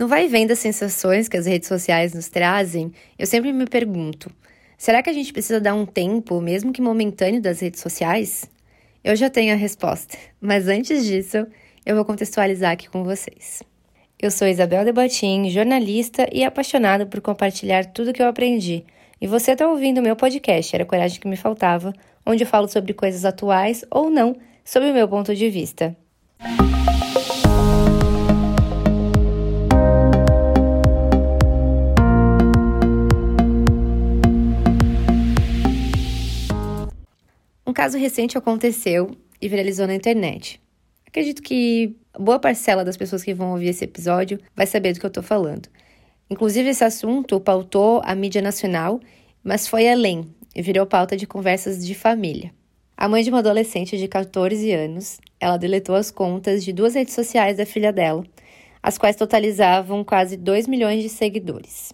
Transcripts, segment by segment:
No vai vem das sensações que as redes sociais nos trazem, eu sempre me pergunto: será que a gente precisa dar um tempo, mesmo que momentâneo, das redes sociais? Eu já tenho a resposta, mas antes disso, eu vou contextualizar aqui com vocês. Eu sou Isabel Debatim, jornalista e apaixonada por compartilhar tudo que eu aprendi. E você está ouvindo o meu podcast, Era a Coragem que Me Faltava, onde eu falo sobre coisas atuais ou não, sob o meu ponto de vista. Um caso recente aconteceu e viralizou na internet. Acredito que boa parcela das pessoas que vão ouvir esse episódio vai saber do que eu estou falando. Inclusive, esse assunto pautou a mídia nacional, mas foi além e virou pauta de conversas de família. A mãe de uma adolescente de 14 anos, ela deletou as contas de duas redes sociais da filha dela, as quais totalizavam quase 2 milhões de seguidores.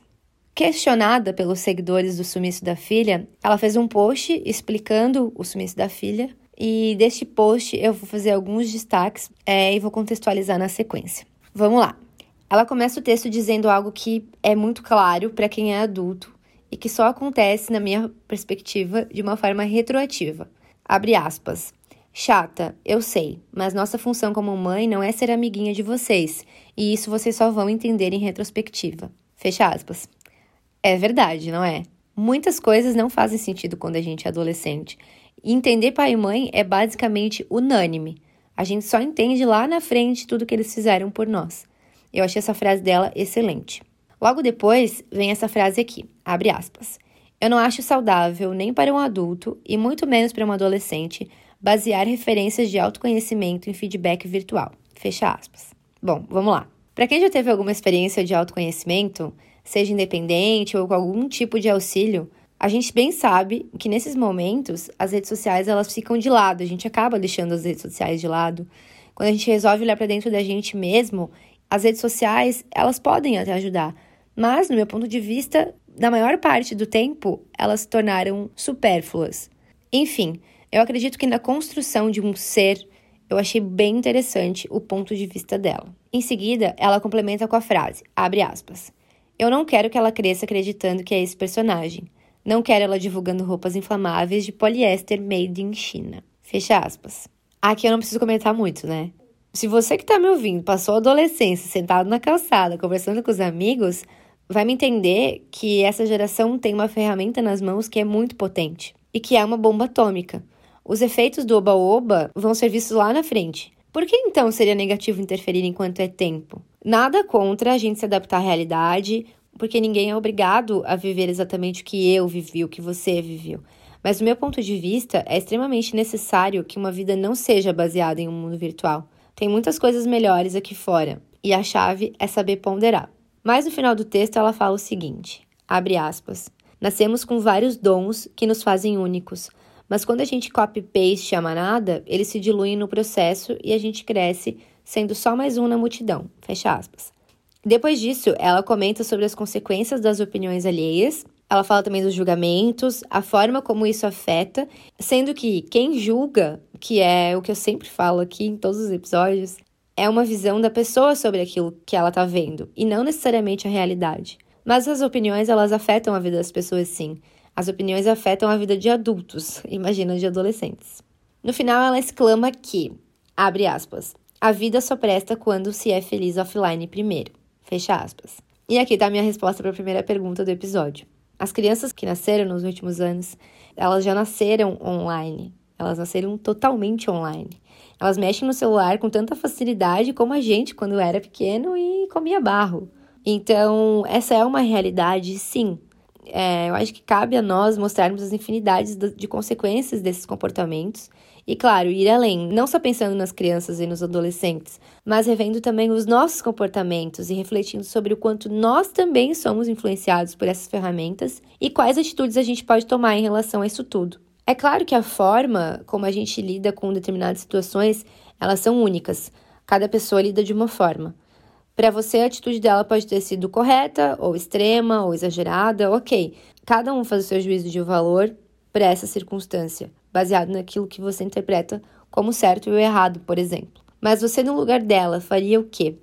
Questionada pelos seguidores do sumiço da filha, ela fez um post explicando o sumiço da filha e deste post eu vou fazer alguns destaques é, e vou contextualizar na sequência. Vamos lá. Ela começa o texto dizendo algo que é muito claro para quem é adulto e que só acontece, na minha perspectiva, de uma forma retroativa. Abre aspas. Chata, eu sei, mas nossa função como mãe não é ser amiguinha de vocês, e isso vocês só vão entender em retrospectiva. Fecha aspas. É verdade, não é? Muitas coisas não fazem sentido quando a gente é adolescente. E entender pai e mãe é basicamente unânime. A gente só entende lá na frente tudo que eles fizeram por nós. Eu achei essa frase dela excelente. Logo depois vem essa frase aqui, abre aspas. Eu não acho saudável nem para um adulto e muito menos para um adolescente basear referências de autoconhecimento em feedback virtual. Fecha aspas. Bom, vamos lá. Para quem já teve alguma experiência de autoconhecimento, seja independente ou com algum tipo de auxílio, a gente bem sabe que nesses momentos as redes sociais elas ficam de lado, a gente acaba deixando as redes sociais de lado. Quando a gente resolve olhar para dentro da gente mesmo, as redes sociais elas podem até ajudar, mas no meu ponto de vista, na maior parte do tempo, elas se tornaram supérfluas. Enfim, eu acredito que na construção de um ser, eu achei bem interessante o ponto de vista dela. Em seguida, ela complementa com a frase, abre aspas, eu não quero que ela cresça acreditando que é esse personagem. Não quero ela divulgando roupas inflamáveis de poliéster made in China. Fecha aspas. Aqui eu não preciso comentar muito, né? Se você que está me ouvindo passou a adolescência sentado na calçada, conversando com os amigos, vai me entender que essa geração tem uma ferramenta nas mãos que é muito potente e que é uma bomba atômica. Os efeitos do oba-oba vão ser vistos lá na frente. Por que então seria negativo interferir enquanto é tempo? Nada contra a gente se adaptar à realidade, porque ninguém é obrigado a viver exatamente o que eu vivi, o que você viveu. Mas, do meu ponto de vista, é extremamente necessário que uma vida não seja baseada em um mundo virtual. Tem muitas coisas melhores aqui fora, e a chave é saber ponderar. Mas no final do texto ela fala o seguinte: abre aspas. Nascemos com vários dons que nos fazem únicos, mas quando a gente copy-paste a manada, eles se diluem no processo e a gente cresce sendo só mais um na multidão. Fecha aspas. Depois disso, ela comenta sobre as consequências das opiniões alheias. Ela fala também dos julgamentos, a forma como isso afeta, sendo que quem julga, que é o que eu sempre falo aqui em todos os episódios, é uma visão da pessoa sobre aquilo que ela tá vendo e não necessariamente a realidade. Mas as opiniões, elas afetam a vida das pessoas sim. As opiniões afetam a vida de adultos, imagina de adolescentes. No final, ela exclama que, abre aspas, a vida só presta quando se é feliz offline primeiro. Fecha aspas. E aqui está a minha resposta para a primeira pergunta do episódio. As crianças que nasceram nos últimos anos, elas já nasceram online. Elas nasceram totalmente online. Elas mexem no celular com tanta facilidade como a gente quando era pequeno e comia barro. Então, essa é uma realidade, sim. É, eu acho que cabe a nós mostrarmos as infinidades de consequências desses comportamentos e, claro, ir além, não só pensando nas crianças e nos adolescentes, mas revendo também os nossos comportamentos e refletindo sobre o quanto nós também somos influenciados por essas ferramentas e quais atitudes a gente pode tomar em relação a isso tudo. É claro que a forma como a gente lida com determinadas situações, elas são únicas. Cada pessoa lida de uma forma. Para você, a atitude dela pode ter sido correta, ou extrema, ou exagerada, ok. Cada um faz o seu juízo de valor para essa circunstância baseado naquilo que você interpreta como certo e o errado, por exemplo. Mas você, no lugar dela, faria o quê?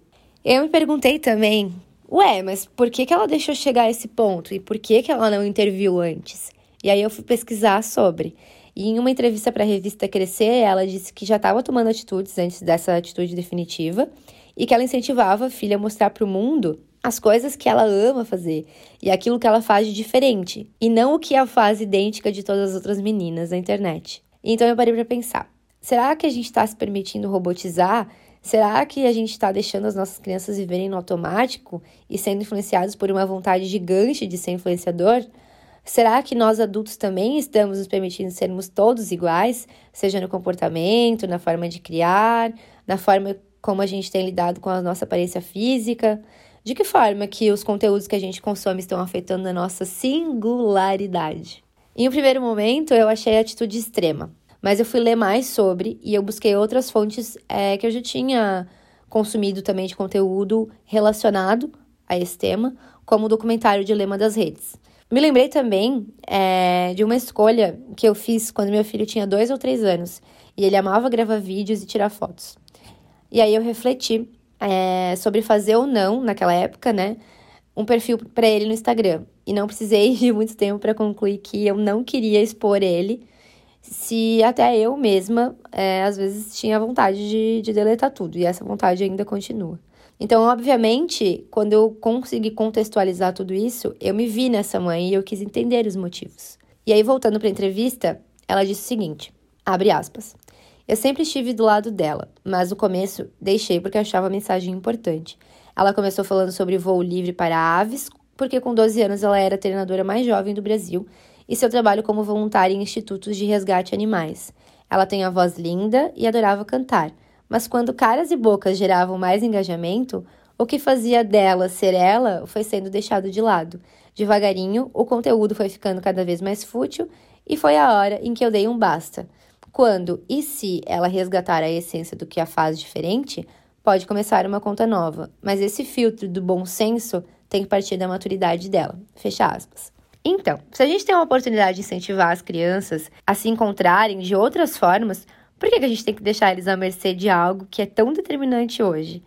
Eu me perguntei também Ué, mas por que, que ela deixou chegar a esse ponto? E por que, que ela não interviu antes? E aí eu fui pesquisar sobre. E em uma entrevista para a revista Crescer, ela disse que já estava tomando atitudes antes dessa atitude definitiva e que ela incentivava a filha a mostrar para o mundo as coisas que ela ama fazer e aquilo que ela faz de diferente, e não o que a faz idêntica de todas as outras meninas na internet. Então eu parei para pensar: será que a gente está se permitindo robotizar? Será que a gente está deixando as nossas crianças viverem no automático e sendo influenciados por uma vontade gigante de ser influenciador? Será que nós adultos também estamos nos permitindo sermos todos iguais, seja no comportamento, na forma de criar, na forma como a gente tem lidado com a nossa aparência física? De que forma que os conteúdos que a gente consome estão afetando a nossa singularidade? Em um primeiro momento, eu achei a atitude extrema, mas eu fui ler mais sobre e eu busquei outras fontes é, que eu já tinha consumido também de conteúdo relacionado a esse tema, como o documentário Dilema das Redes. Me lembrei também é, de uma escolha que eu fiz quando meu filho tinha dois ou três anos e ele amava gravar vídeos e tirar fotos. E aí eu refleti é, sobre fazer ou não, naquela época, né, um perfil para ele no Instagram. E não precisei de muito tempo para concluir que eu não queria expor ele, se até eu mesma, é, às vezes, tinha vontade de, de deletar tudo. E essa vontade ainda continua. Então, obviamente, quando eu consegui contextualizar tudo isso, eu me vi nessa mãe e eu quis entender os motivos. E aí, voltando para a entrevista, ela disse o seguinte: abre aspas. Eu sempre estive do lado dela, mas no começo deixei porque achava a mensagem importante. Ela começou falando sobre voo livre para aves, porque com 12 anos ela era a treinadora mais jovem do Brasil e seu trabalho como voluntária em institutos de resgate animais. Ela tem a voz linda e adorava cantar, mas quando caras e bocas geravam mais engajamento, o que fazia dela ser ela foi sendo deixado de lado. Devagarinho, o conteúdo foi ficando cada vez mais fútil e foi a hora em que eu dei um basta. Quando e se ela resgatar a essência do que a faz diferente, pode começar uma conta nova, mas esse filtro do bom senso tem que partir da maturidade dela. Fecha aspas. Então, se a gente tem uma oportunidade de incentivar as crianças a se encontrarem de outras formas, por que, que a gente tem que deixar eles à mercê de algo que é tão determinante hoje?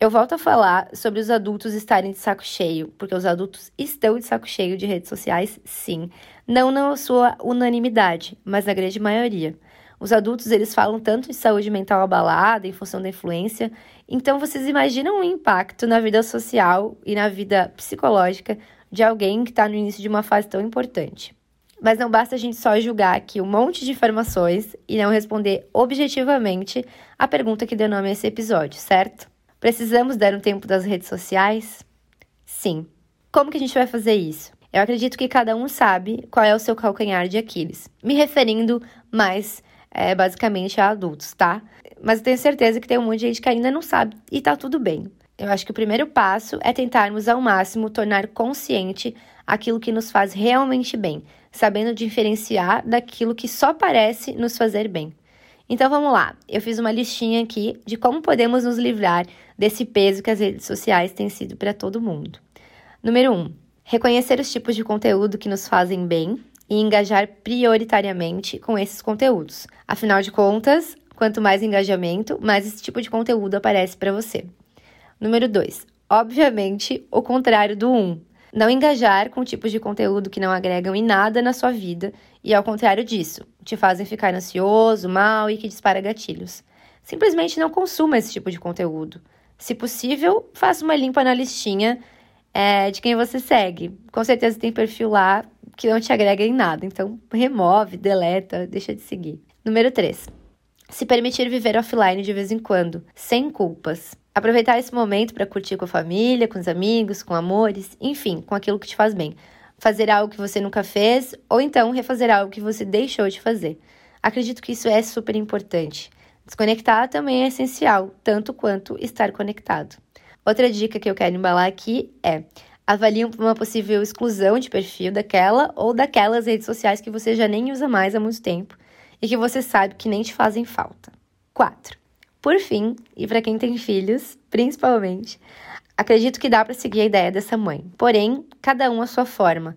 Eu volto a falar sobre os adultos estarem de saco cheio, porque os adultos estão de saco cheio de redes sociais, sim. Não na sua unanimidade, mas na grande maioria. Os adultos, eles falam tanto de saúde mental abalada em função da influência. Então, vocês imaginam o impacto na vida social e na vida psicológica de alguém que está no início de uma fase tão importante. Mas não basta a gente só julgar aqui um monte de informações e não responder objetivamente a pergunta que deu nome a esse episódio, certo? Precisamos dar um tempo das redes sociais? Sim. Como que a gente vai fazer isso? Eu acredito que cada um sabe qual é o seu calcanhar de Aquiles, me referindo mais é, basicamente a adultos, tá? Mas eu tenho certeza que tem um monte de gente que ainda não sabe e tá tudo bem. Eu acho que o primeiro passo é tentarmos ao máximo tornar consciente aquilo que nos faz realmente bem, sabendo diferenciar daquilo que só parece nos fazer bem. Então vamos lá, eu fiz uma listinha aqui de como podemos nos livrar desse peso que as redes sociais têm sido para todo mundo. Número 1. Um, reconhecer os tipos de conteúdo que nos fazem bem e engajar prioritariamente com esses conteúdos. Afinal de contas, quanto mais engajamento, mais esse tipo de conteúdo aparece para você. Número 2. Obviamente, o contrário do 1. Um. Não engajar com tipos de conteúdo que não agregam em nada na sua vida e, ao contrário disso, te fazem ficar ansioso, mal e que dispara gatilhos. Simplesmente não consuma esse tipo de conteúdo. Se possível, faça uma limpa na listinha é, de quem você segue. Com certeza tem perfil lá que não te agrega em nada. Então, remove, deleta, deixa de seguir. Número 3. Se permitir viver offline de vez em quando, sem culpas. Aproveitar esse momento para curtir com a família, com os amigos, com amores, enfim, com aquilo que te faz bem. Fazer algo que você nunca fez ou então refazer algo que você deixou de fazer. Acredito que isso é super importante. Desconectar também é essencial, tanto quanto estar conectado. Outra dica que eu quero embalar aqui é avaliam uma possível exclusão de perfil daquela ou daquelas redes sociais que você já nem usa mais há muito tempo e que você sabe que nem te fazem falta. 4. Por fim, e para quem tem filhos, principalmente, acredito que dá para seguir a ideia dessa mãe, porém, cada um à sua forma.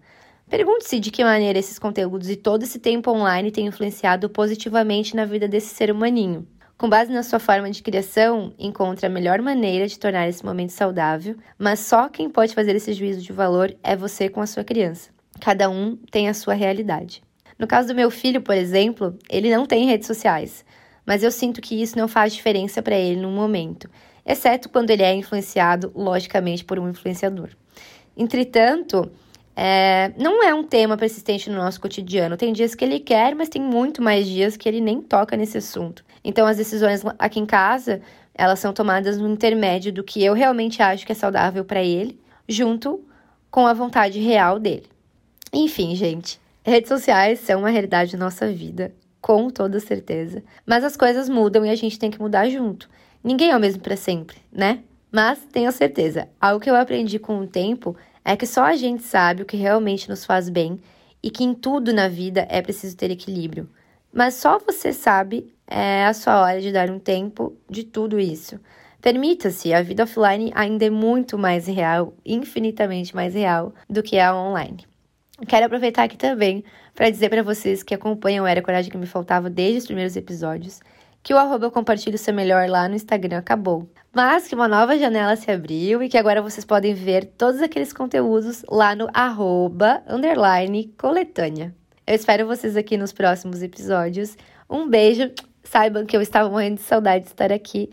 Pergunte-se de que maneira esses conteúdos e todo esse tempo online têm influenciado positivamente na vida desse ser humaninho. Com base na sua forma de criação, encontre a melhor maneira de tornar esse momento saudável, mas só quem pode fazer esse juízo de valor é você com a sua criança. Cada um tem a sua realidade. No caso do meu filho, por exemplo, ele não tem redes sociais, mas eu sinto que isso não faz diferença para ele no momento, exceto quando ele é influenciado, logicamente, por um influenciador. Entretanto, é, não é um tema persistente no nosso cotidiano. Tem dias que ele quer, mas tem muito mais dias que ele nem toca nesse assunto. Então, as decisões aqui em casa, elas são tomadas no intermédio do que eu realmente acho que é saudável para ele, junto com a vontade real dele. Enfim, gente, redes sociais são uma realidade da nossa vida, com toda certeza. Mas as coisas mudam e a gente tem que mudar junto. Ninguém é o mesmo para sempre, né? Mas tenho certeza, algo que eu aprendi com o tempo é que só a gente sabe o que realmente nos faz bem e que em tudo na vida é preciso ter equilíbrio. Mas só você sabe é a sua hora de dar um tempo de tudo isso. Permita-se, a vida offline ainda é muito mais real, infinitamente mais real do que a online. Quero aproveitar aqui também para dizer para vocês que acompanham Era Coragem que me faltava desde os primeiros episódios que o arroba compartilho seu melhor lá no Instagram acabou. Mas que uma nova janela se abriu e que agora vocês podem ver todos aqueles conteúdos lá no arroba underline coletânea. Eu espero vocês aqui nos próximos episódios. Um beijo, saibam que eu estava morrendo de saudade de estar aqui.